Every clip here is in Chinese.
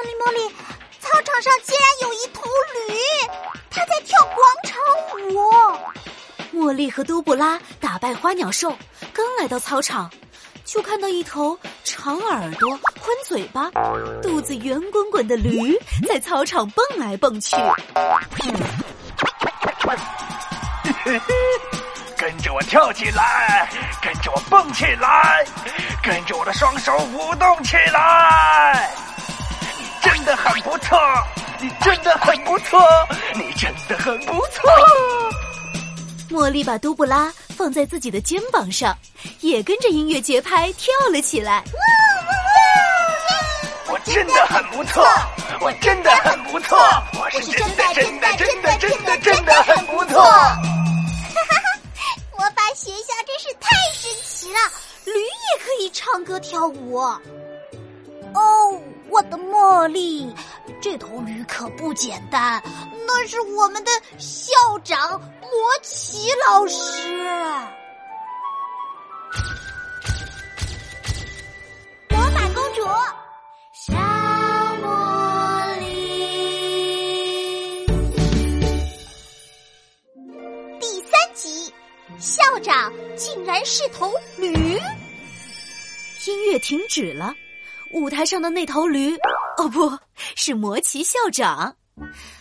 茉莉茉莉，操场上竟然有一头驴，它在跳广场舞。茉莉和都布拉打败花鸟兽，刚来到操场，就看到一头长耳朵、宽嘴巴、肚子圆滚滚的驴在操场蹦来蹦去。跟着我跳起来，跟着我蹦起来，跟着我的双手舞动起来。你真的很不错，你真的很不错，你真的很不错。茉莉把都布拉放在自己的肩膀上，也跟着音乐节拍跳了起来。我真的很不错，我真的很不错，我是真的真的真的真的真的很不错。哈哈哈魔法学校真是太神奇了，驴也可以唱歌跳舞。哦，我的茉莉，这头驴可不简单，那是我们的校长魔奇老师。魔法公主，小茉莉，第三集，校长竟然是头驴。音乐停止了，舞台上的那头驴，哦不是魔奇校长，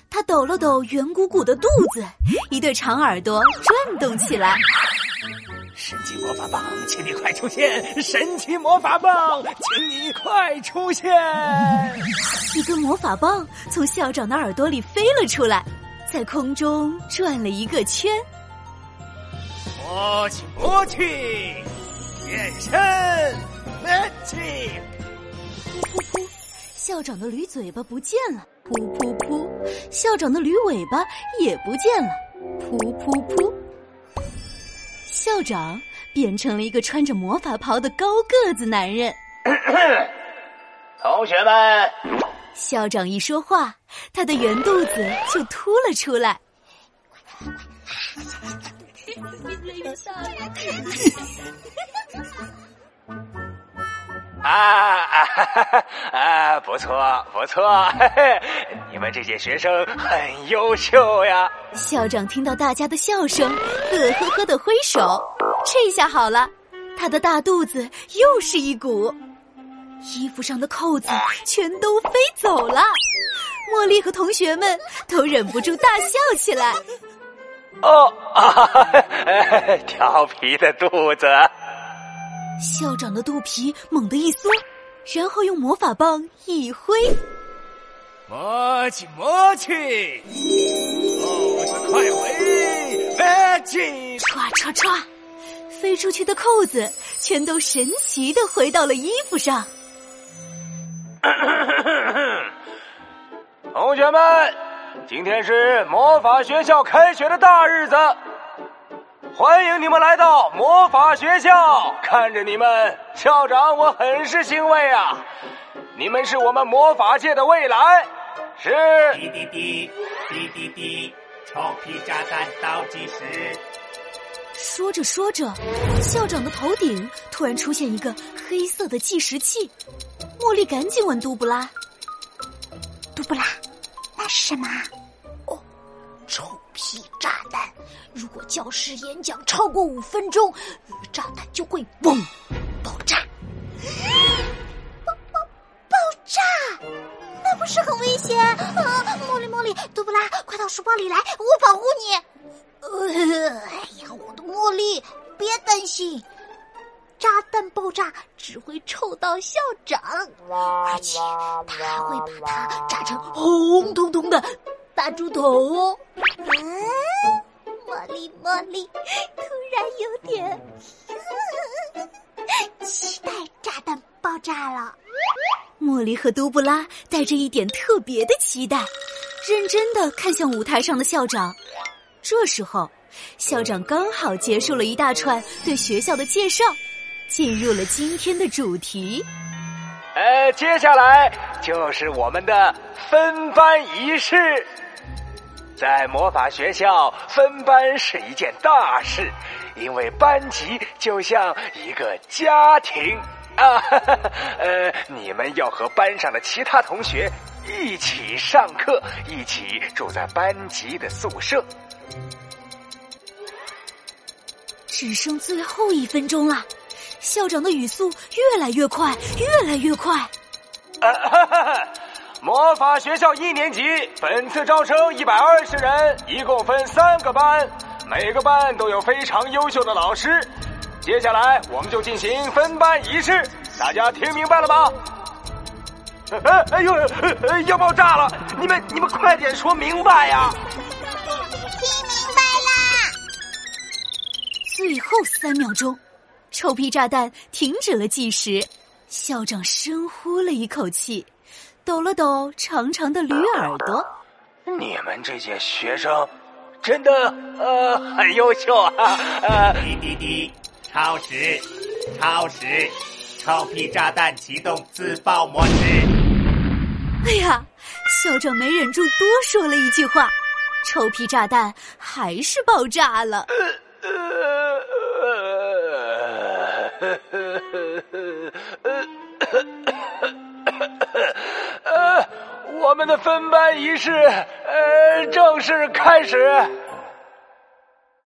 他抖了抖圆鼓鼓的肚子，一对长耳朵转动起来。神奇魔法棒，请你快出现！神奇魔法棒，请你快出现！一根魔法棒从校长的耳朵里飞了出来，在空中转了一个圈。魔气魔气，变身，magic！噗噗噗，校长的驴嘴巴不见了。噗噗噗，校长的驴尾巴也不见了。噗噗噗，校长变成了一个穿着魔法袍的高个子男人。同学们，校长一说话，他的圆肚子就凸了出来。啊啊哈哈啊！不错不错，嘿嘿，你们这些学生很优秀呀！校长听到大家的笑声，乐呵呵的挥手。这下好了，他的大肚子又是一鼓，衣服上的扣子全都飞走了。茉莉和同学们都忍不住大笑起来。哦啊，调皮的肚子。校长的肚皮猛地一缩，然后用魔法棒一挥，魔气魔气，扣子快回，magic！唰唰唰，飞出去的扣子全都神奇的回到了衣服上。同学们，今天是魔法学校开学的大日子。欢迎你们来到魔法学校！看着你们，校长我很是欣慰啊！你们是我们魔法界的未来。是。滴滴滴，滴滴滴，臭屁炸弹倒计时。说着说着，校长的头顶突然出现一个黑色的计时器。茉莉赶紧问杜布拉：“杜布拉，那是什么？”如果教师演讲超过五分钟，炸弹就会嘣爆炸。爆爆爆炸！那不是很危险啊！茉莉茉莉，杜布拉，快到书包里来，我保护你。呃，哎呀，我的茉莉，别担心，炸弹爆炸只会臭到校长，而且他还会把它炸成红彤彤的大猪头。嗯。茉莉，茉莉，突然有点期待炸弹爆炸了。茉莉和都布拉带着一点特别的期待，认真的看向舞台上的校长。这时候，校长刚好结束了一大串对学校的介绍，进入了今天的主题。呃，接下来就是我们的分班仪式。在魔法学校分班是一件大事，因为班级就像一个家庭。啊，呃，你们要和班上的其他同学一起上课，一起住在班级的宿舍。只剩最后一分钟了，校长的语速越来越快，越来越快。啊哈哈！魔法学校一年级本次招生一百二十人，一共分三个班，每个班都有非常优秀的老师。接下来我们就进行分班仪式，大家听明白了吗？哎哎呦，要爆炸了！你们你们快点说明白呀！听明白啦！最后三秒钟，臭屁炸弹停止了计时。校长深呼了一口气，抖了抖长长的驴耳朵。你们这些学生真的呃很优秀啊！呃，滴滴滴。超时，超时，臭屁炸弹启动自爆模式。哎呀，校长没忍住多说了一句话，臭屁炸弹还是爆炸了。呃，我们的分班仪式呃正式开始。